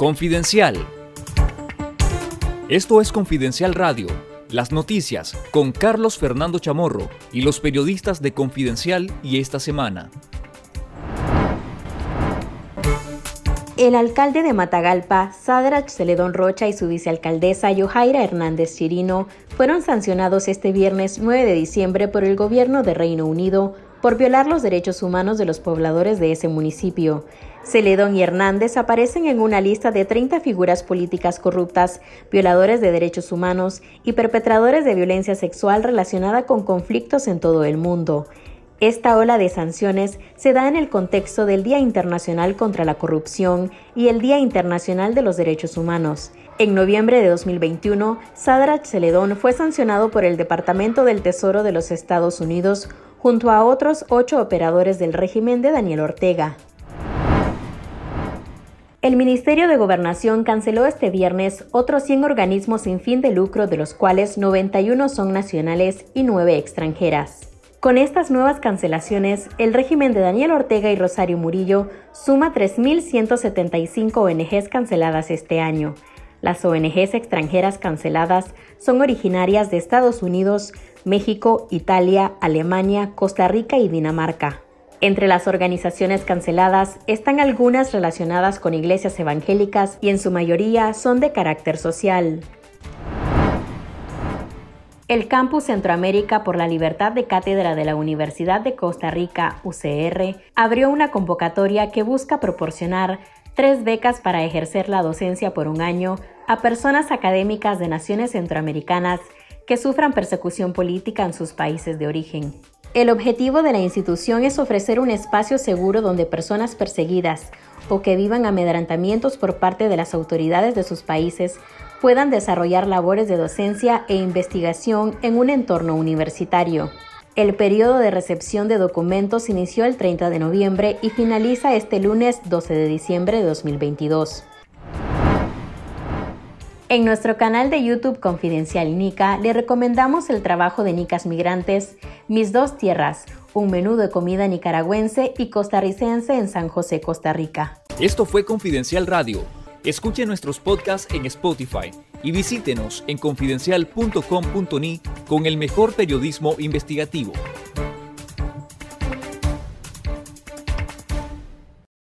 Confidencial. Esto es Confidencial Radio, las noticias con Carlos Fernando Chamorro y los periodistas de Confidencial y esta semana. El alcalde de Matagalpa, Sadrach Celedón Rocha y su vicealcaldesa Yohaira Hernández Chirino fueron sancionados este viernes 9 de diciembre por el gobierno de Reino Unido por violar los derechos humanos de los pobladores de ese municipio. Celedón y Hernández aparecen en una lista de 30 figuras políticas corruptas, violadores de derechos humanos y perpetradores de violencia sexual relacionada con conflictos en todo el mundo. Esta ola de sanciones se da en el contexto del Día Internacional contra la Corrupción y el Día Internacional de los Derechos Humanos. En noviembre de 2021, Sadrach Celedón fue sancionado por el Departamento del Tesoro de los Estados Unidos junto a otros ocho operadores del régimen de Daniel Ortega. El Ministerio de Gobernación canceló este viernes otros 100 organismos sin fin de lucro, de los cuales 91 son nacionales y 9 extranjeras. Con estas nuevas cancelaciones, el régimen de Daniel Ortega y Rosario Murillo suma 3.175 ONGs canceladas este año. Las ONGs extranjeras canceladas son originarias de Estados Unidos, México, Italia, Alemania, Costa Rica y Dinamarca. Entre las organizaciones canceladas están algunas relacionadas con iglesias evangélicas y en su mayoría son de carácter social. El Campus Centroamérica por la Libertad de Cátedra de la Universidad de Costa Rica, UCR, abrió una convocatoria que busca proporcionar tres becas para ejercer la docencia por un año a personas académicas de naciones centroamericanas que sufran persecución política en sus países de origen. El objetivo de la institución es ofrecer un espacio seguro donde personas perseguidas o que vivan amedrantamientos por parte de las autoridades de sus países puedan desarrollar labores de docencia e investigación en un entorno universitario. El periodo de recepción de documentos inició el 30 de noviembre y finaliza este lunes 12 de diciembre de 2022. En nuestro canal de YouTube Confidencial Nica le recomendamos el trabajo de Nicas Migrantes, Mis Dos Tierras, un menú de comida nicaragüense y costarricense en San José, Costa Rica. Esto fue Confidencial Radio. Escuche nuestros podcasts en Spotify y visítenos en confidencial.com.ni con el mejor periodismo investigativo.